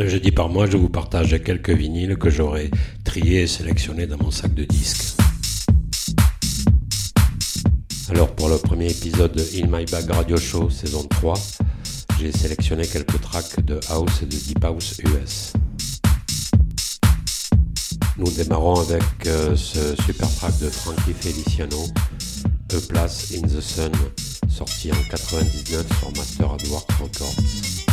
Un jeudi par mois, je vous partage quelques vinyles que j'aurai triés et sélectionnés dans mon sac de disques. Alors pour le premier épisode de In My Bag Radio Show saison 3, j'ai sélectionné quelques tracks de house et de deep house US. Nous démarrons avec euh, ce super track de Frankie Feliciano, A Place in the Sun, sorti en 99 sur Master Edward Records.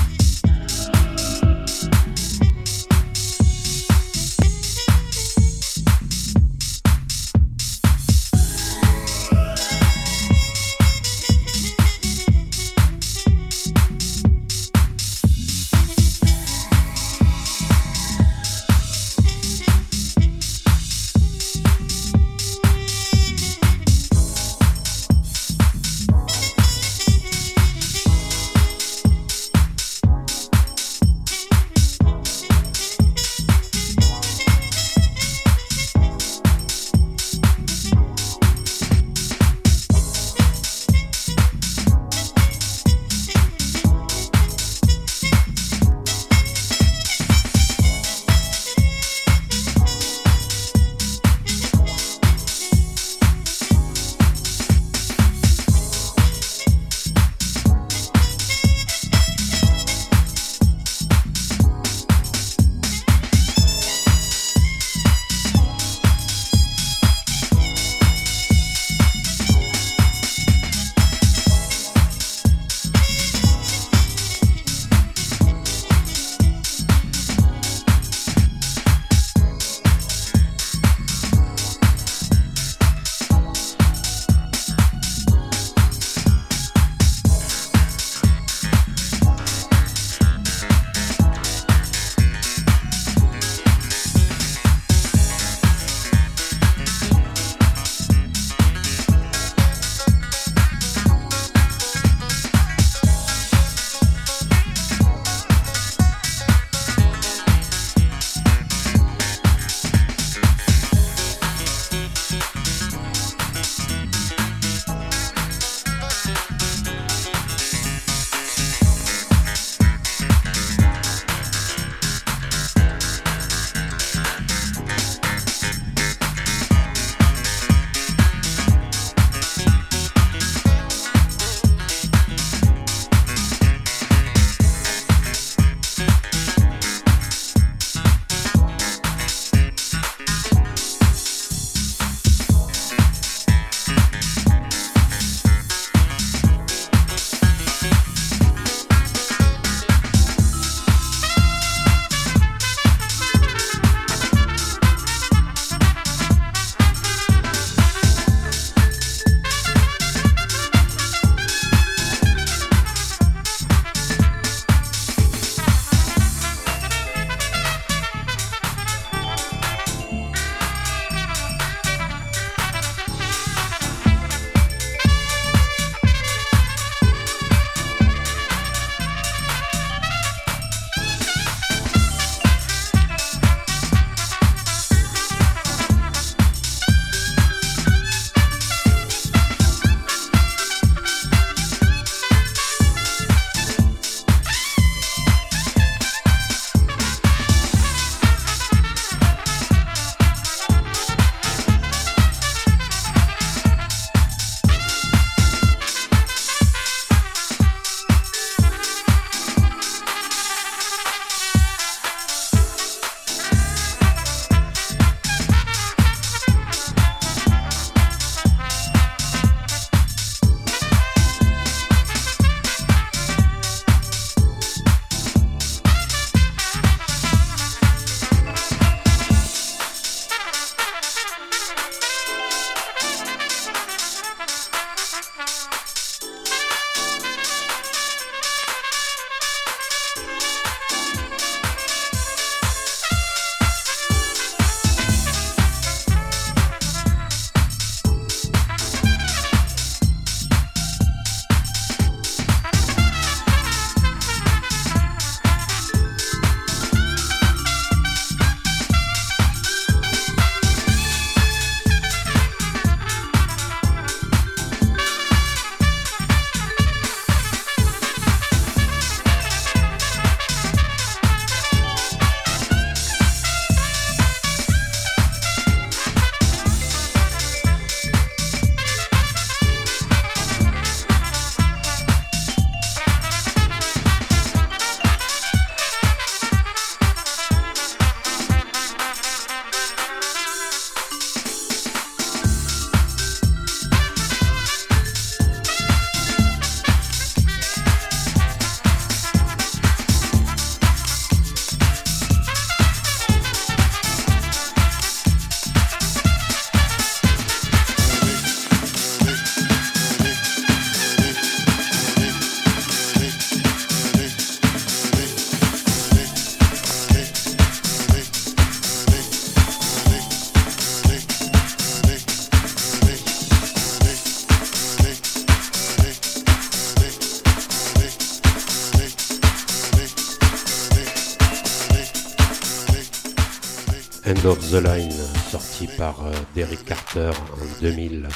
The Line, sorti par euh, Derek Carter en 2000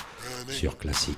sur Classic.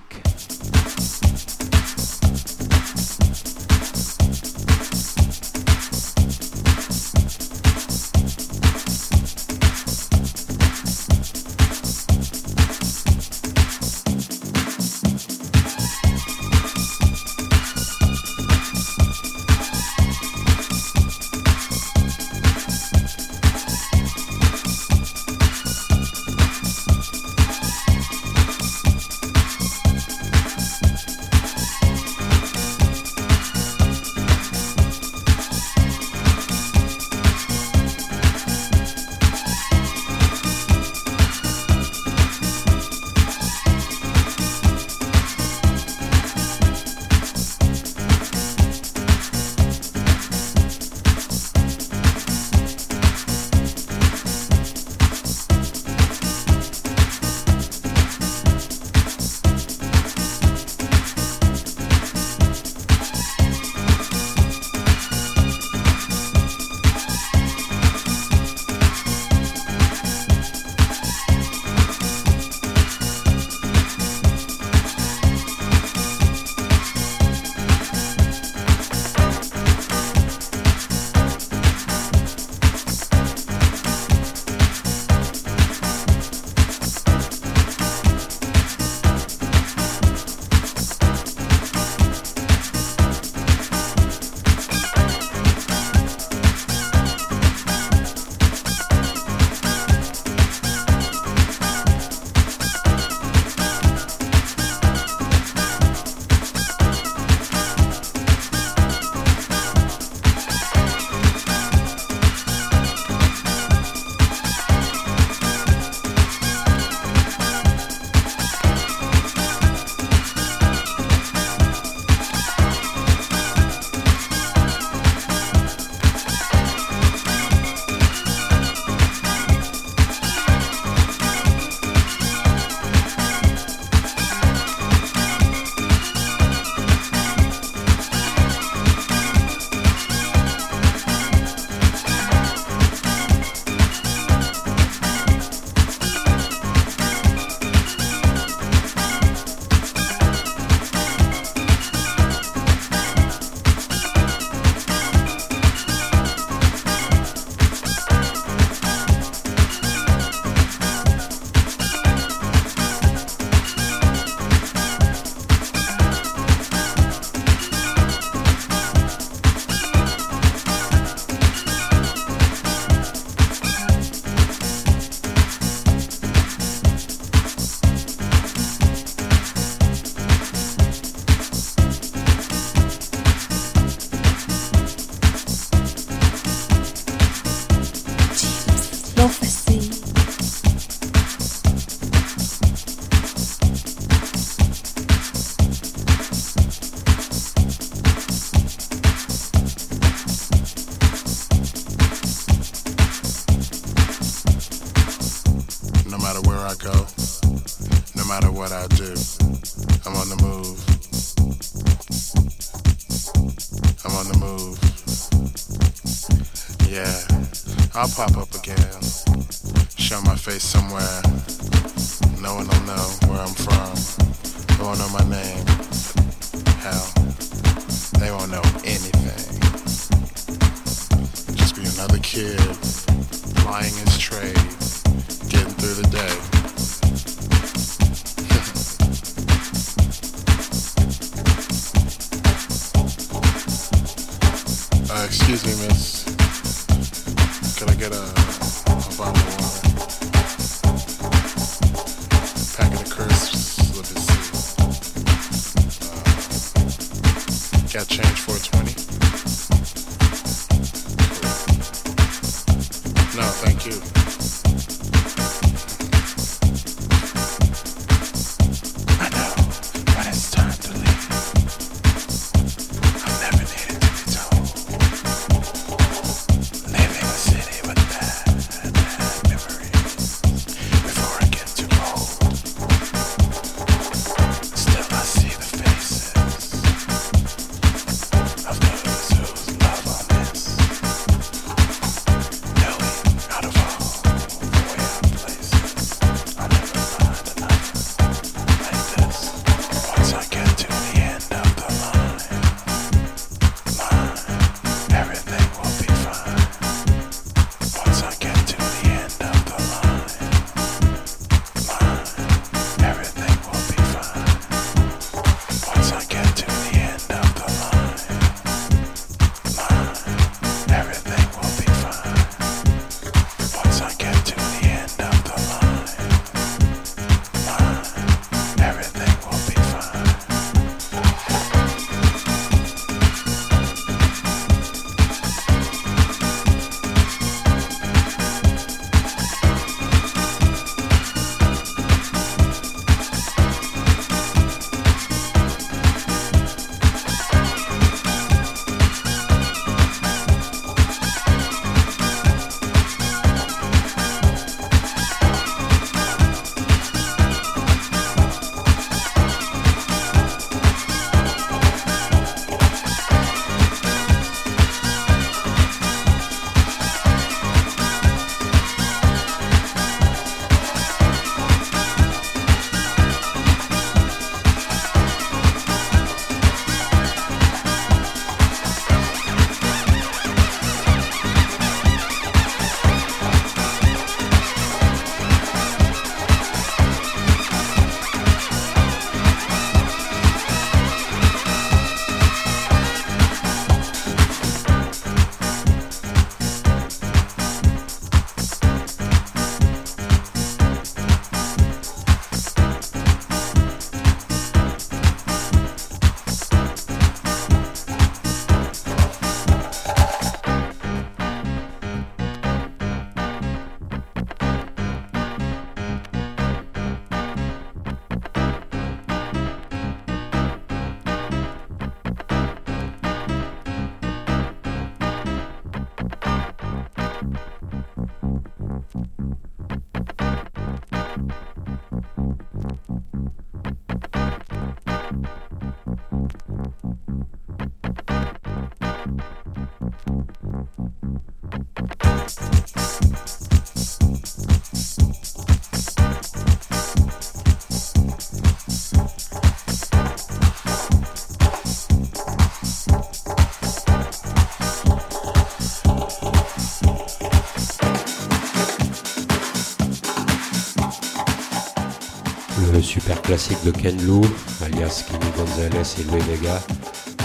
Classique de Ken Lou, alias Kenny Gonzalez et Louis Vega,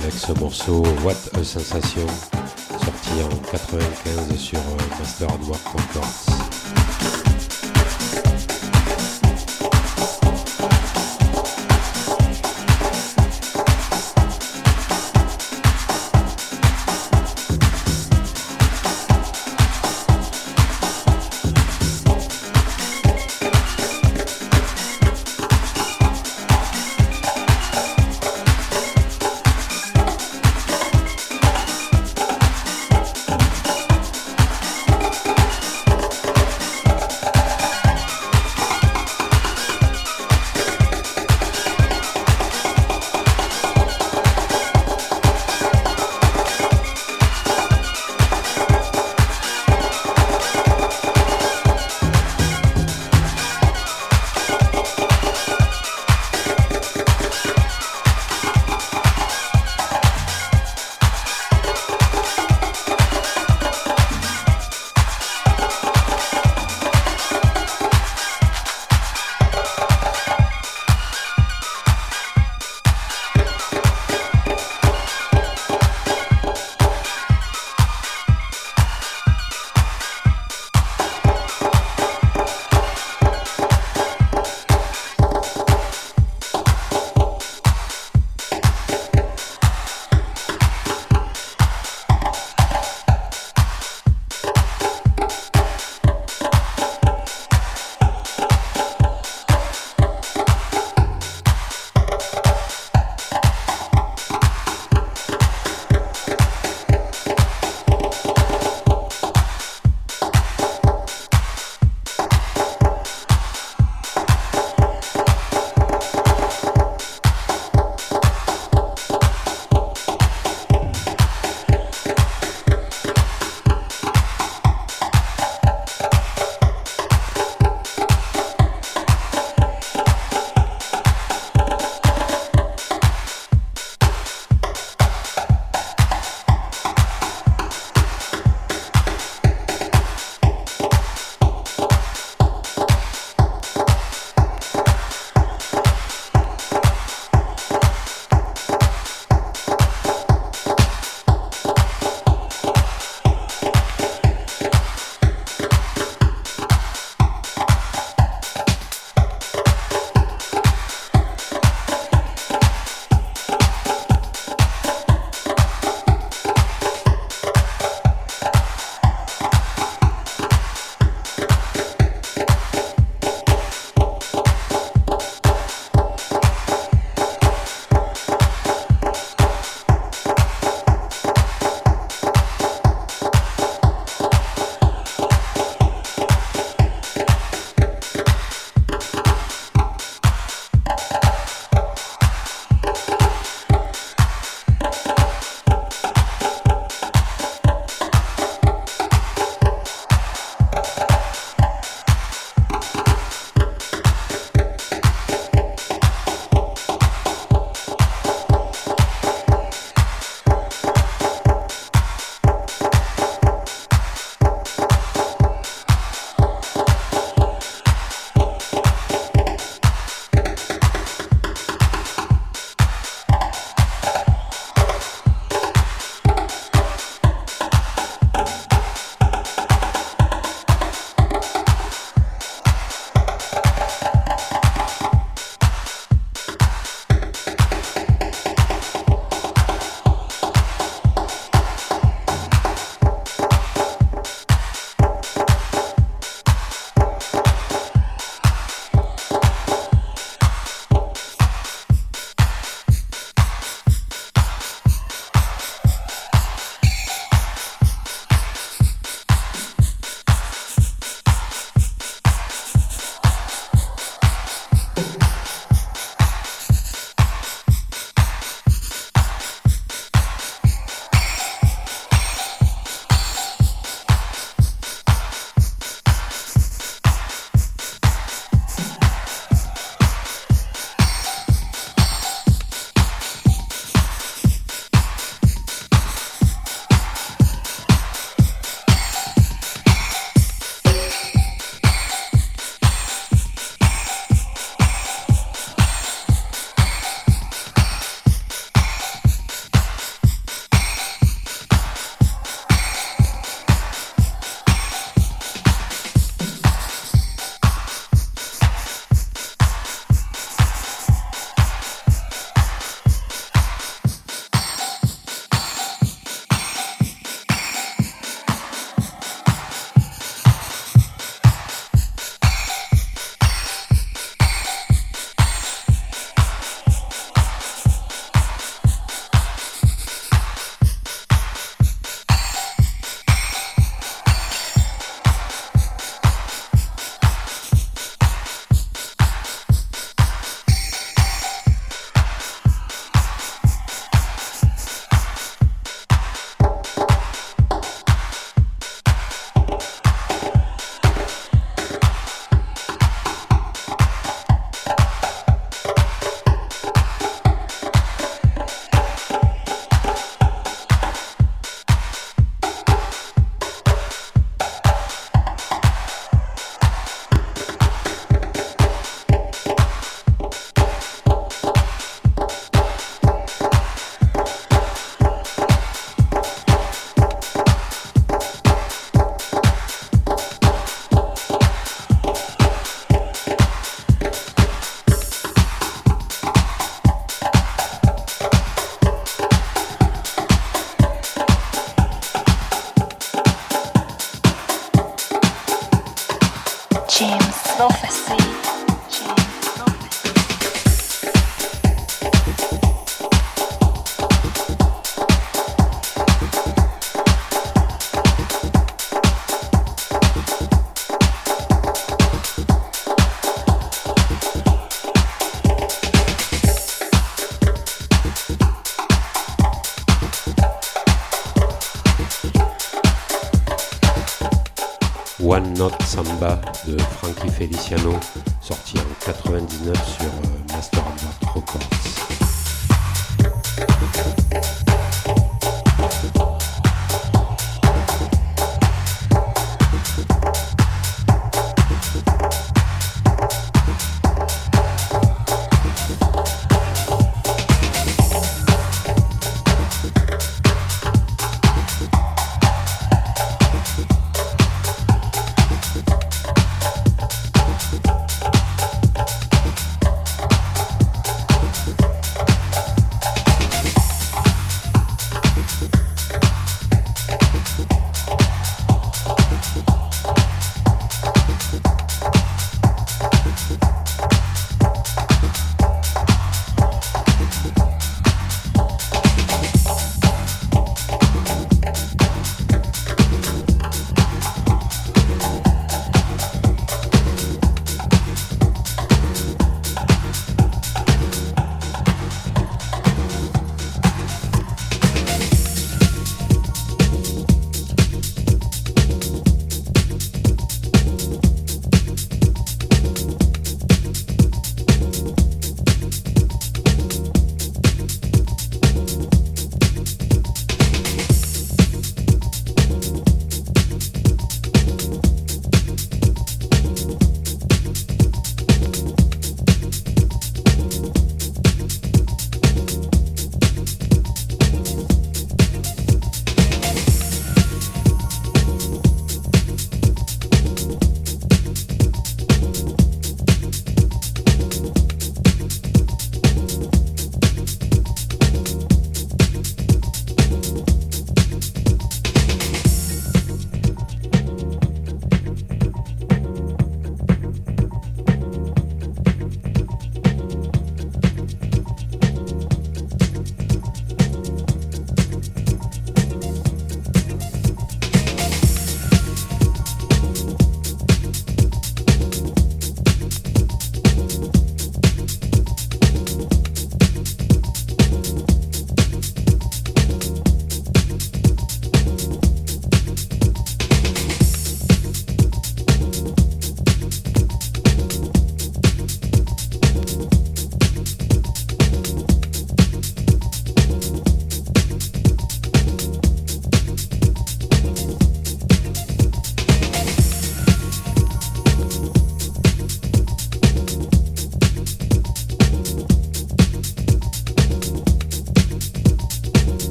avec ce morceau What a Sensation, sorti en 95 sur euh, Master Work Records.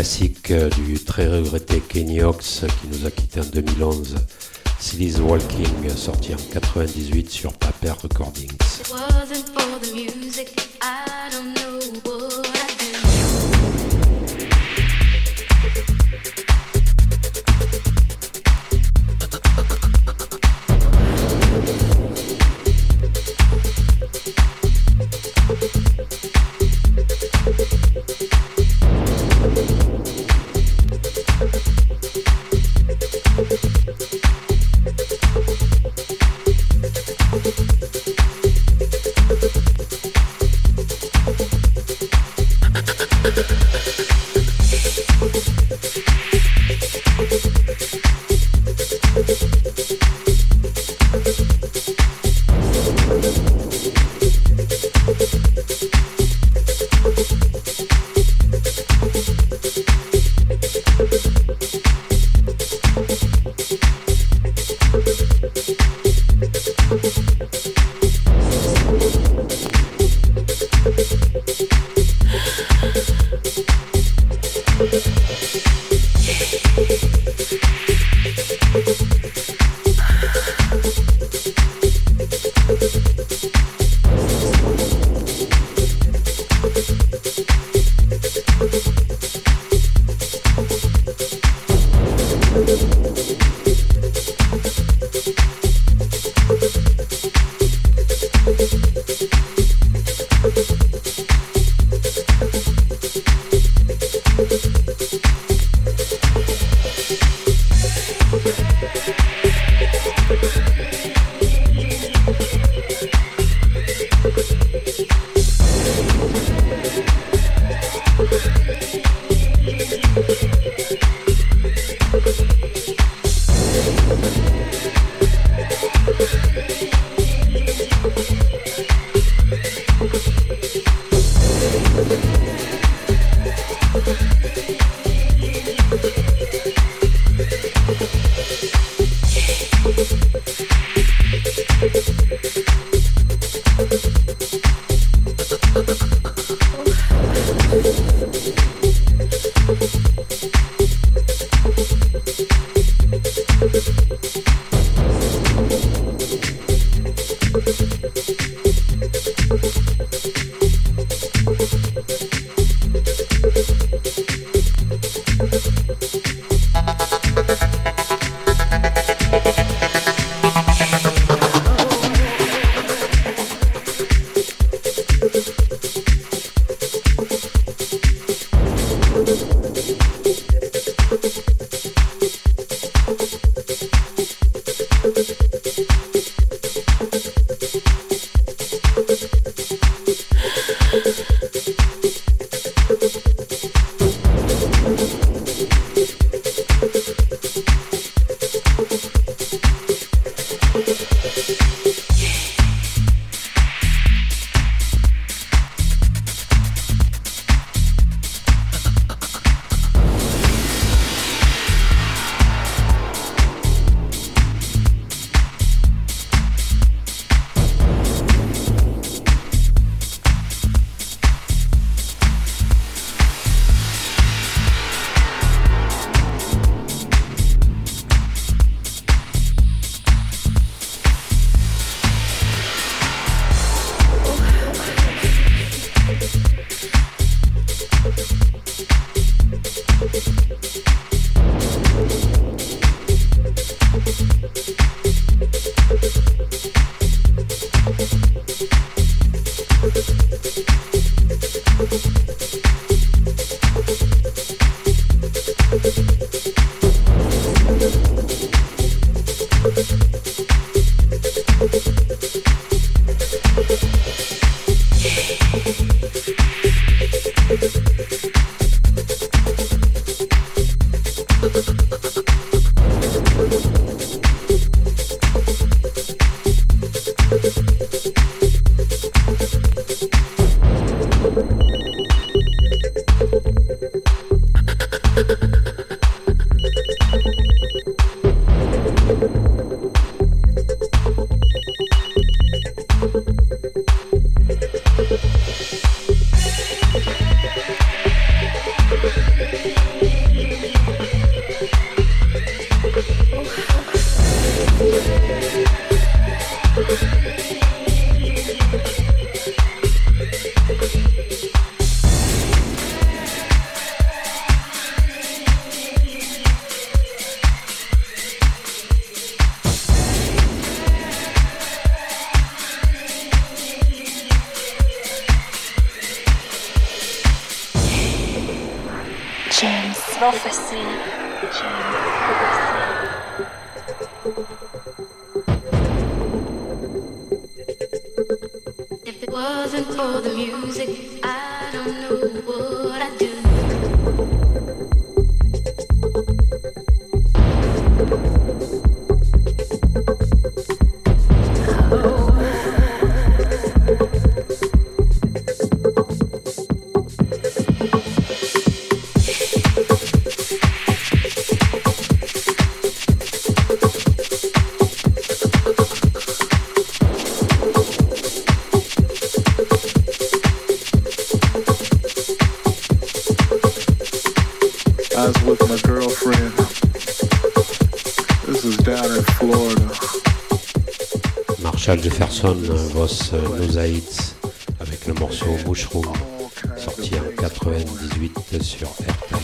Classique euh, du très regretté Kenny Ox qui nous a quitté en 2011 Silly's Walking, sorti en 98 sur Paper Recordings. thank Marshall Jefferson, Voss Mosaids, euh, avec le morceau Mushroom, sorti en 98 sur Airtime.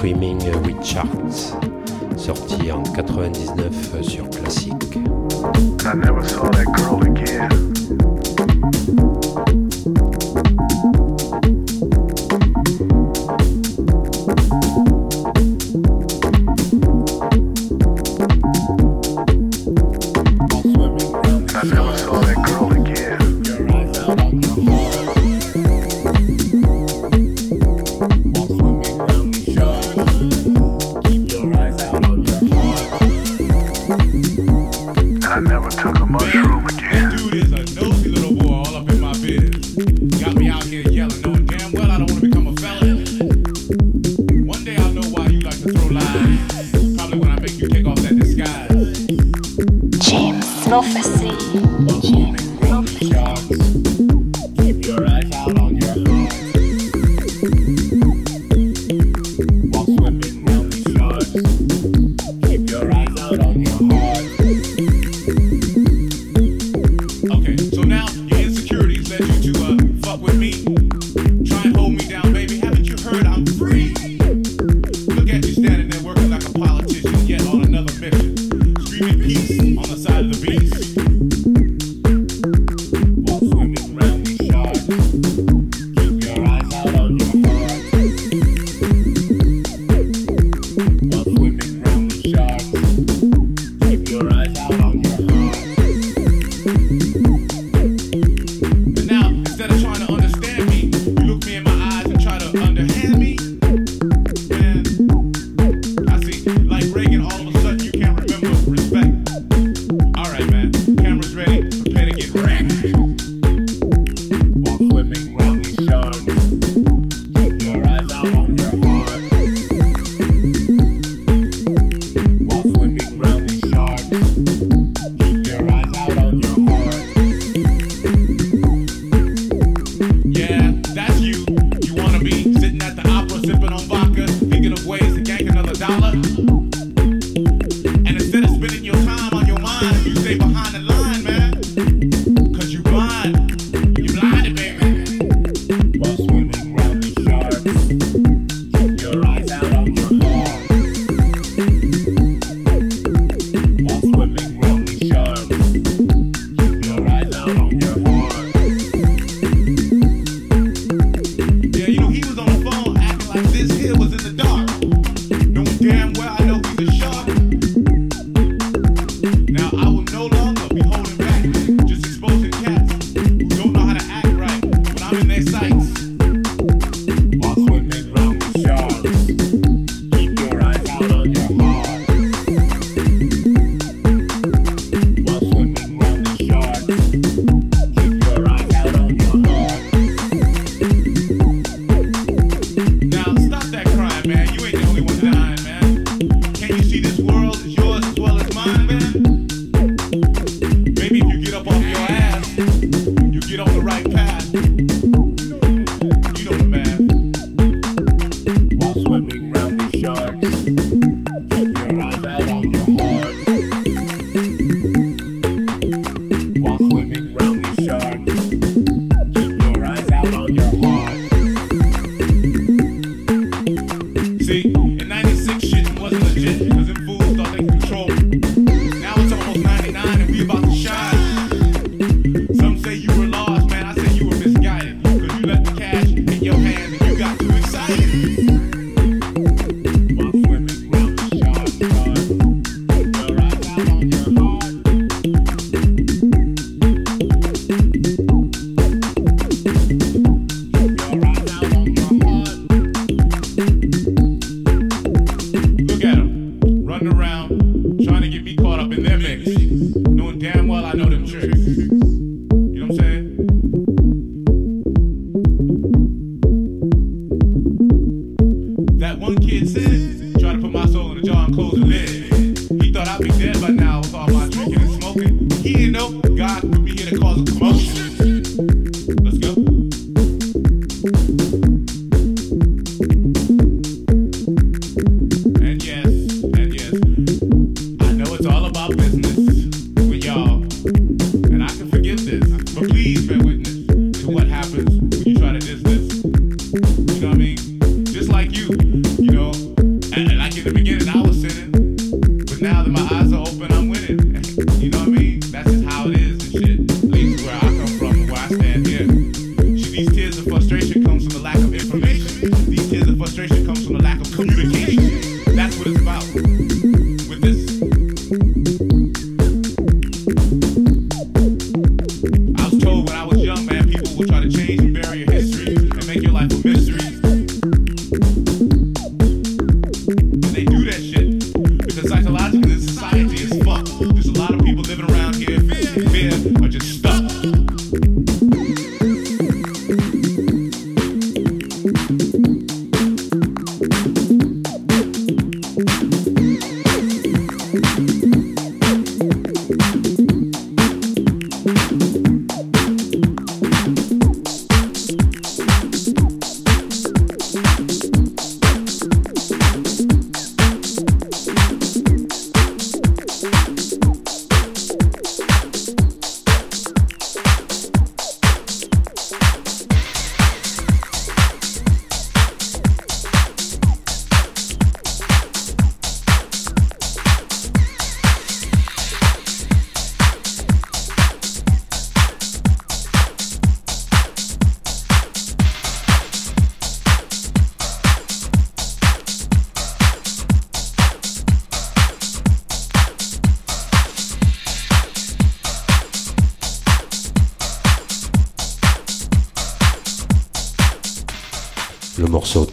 Swimming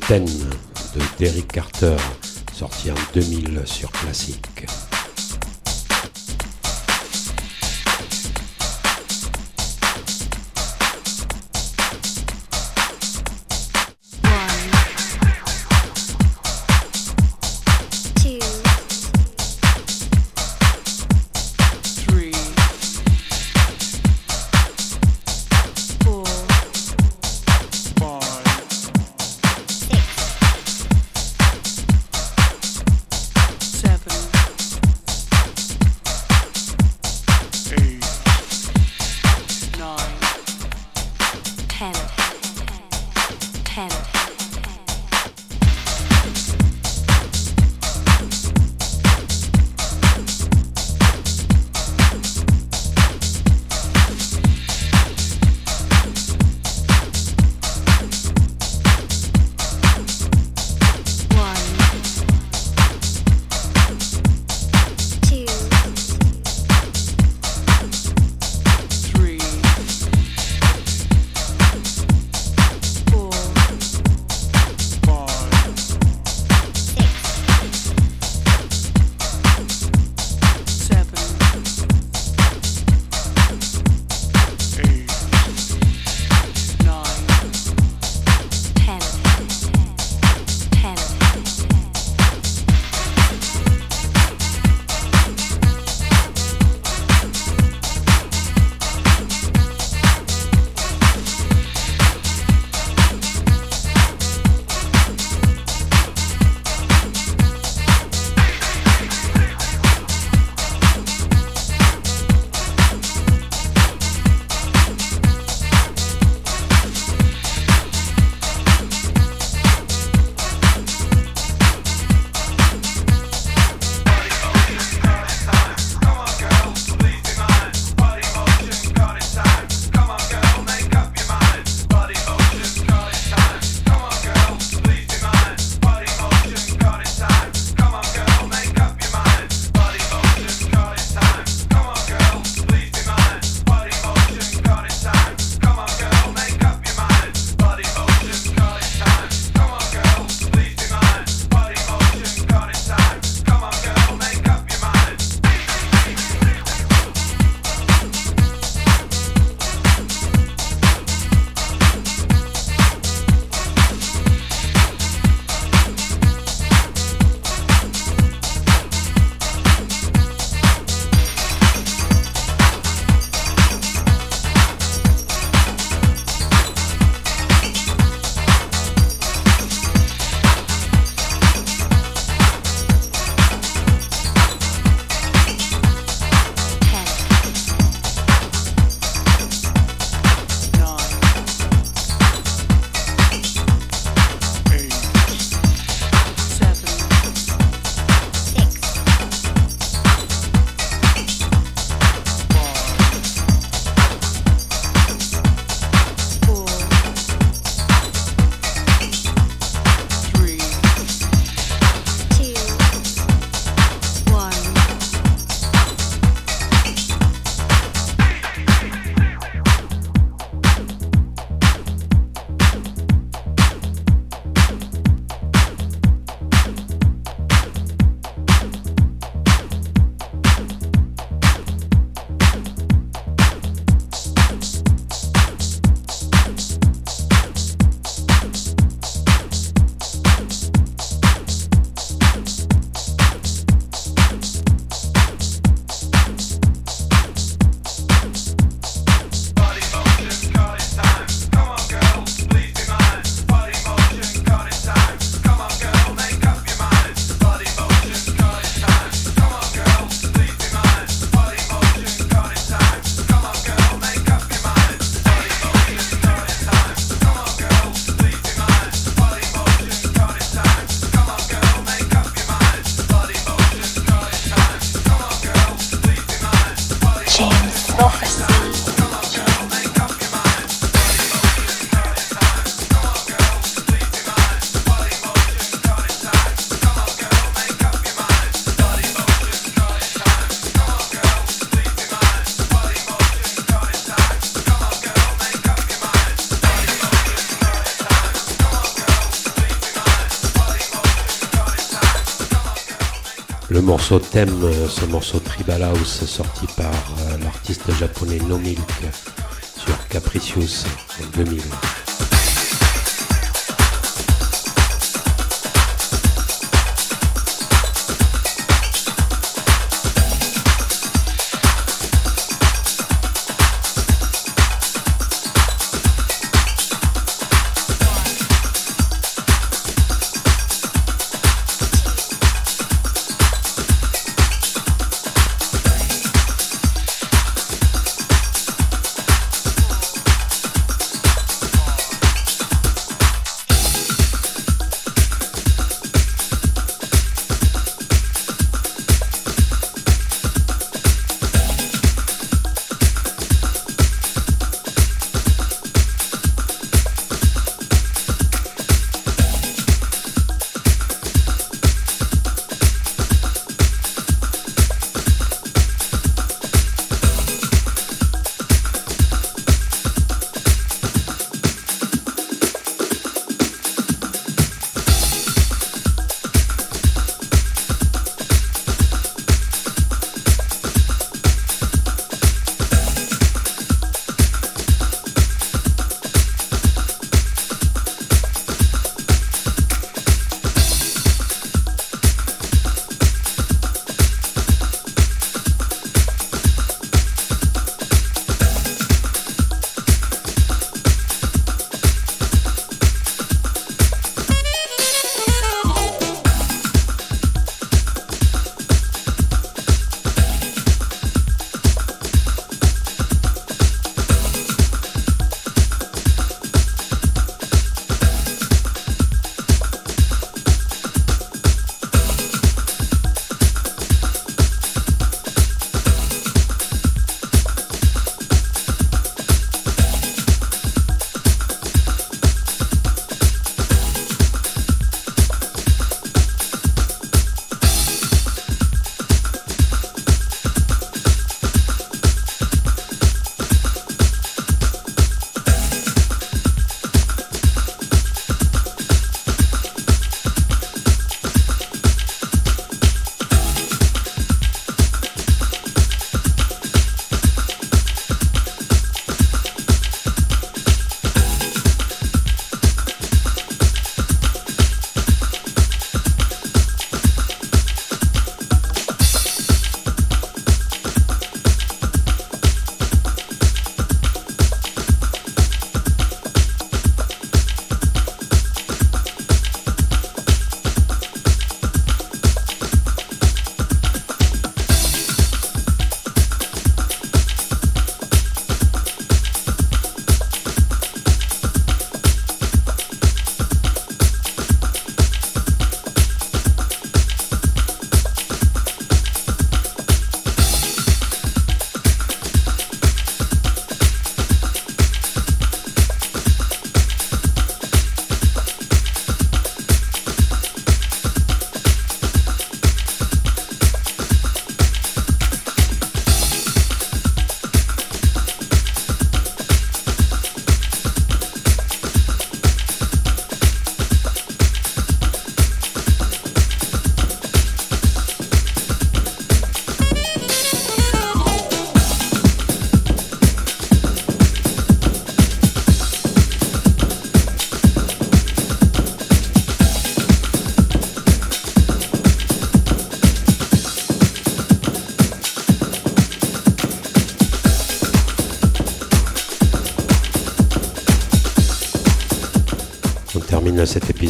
Ten de Derrick Carter, sorti en 2000 sur Classic. Morceau thème, euh, ce morceau Tribal House sorti par euh, l'artiste japonais No Milk sur Capricious en 2000.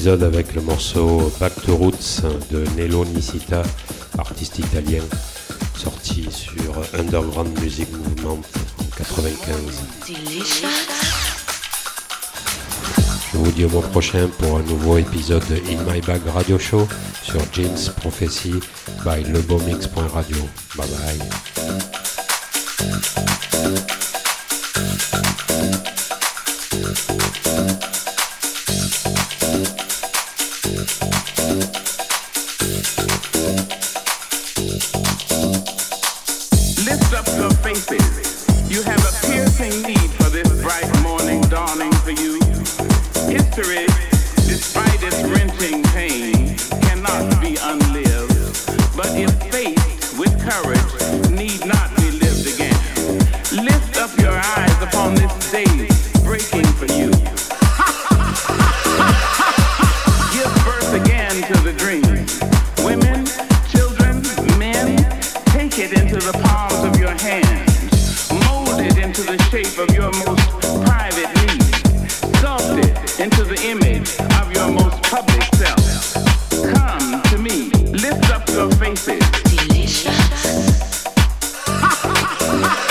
Avec le morceau Back to Roots de Nello Nicita, artiste italien, sorti sur Underground Music Movement en 95. Je vous dis au mois prochain pour un nouveau épisode de In My Bag Radio Show sur James Prophecy by lebomix.radio. Bye bye. it into the palms of your hands, mold into the shape of your most private needs, sculpt into the image of your most public self. Come to me, lift up your faces. Delicious.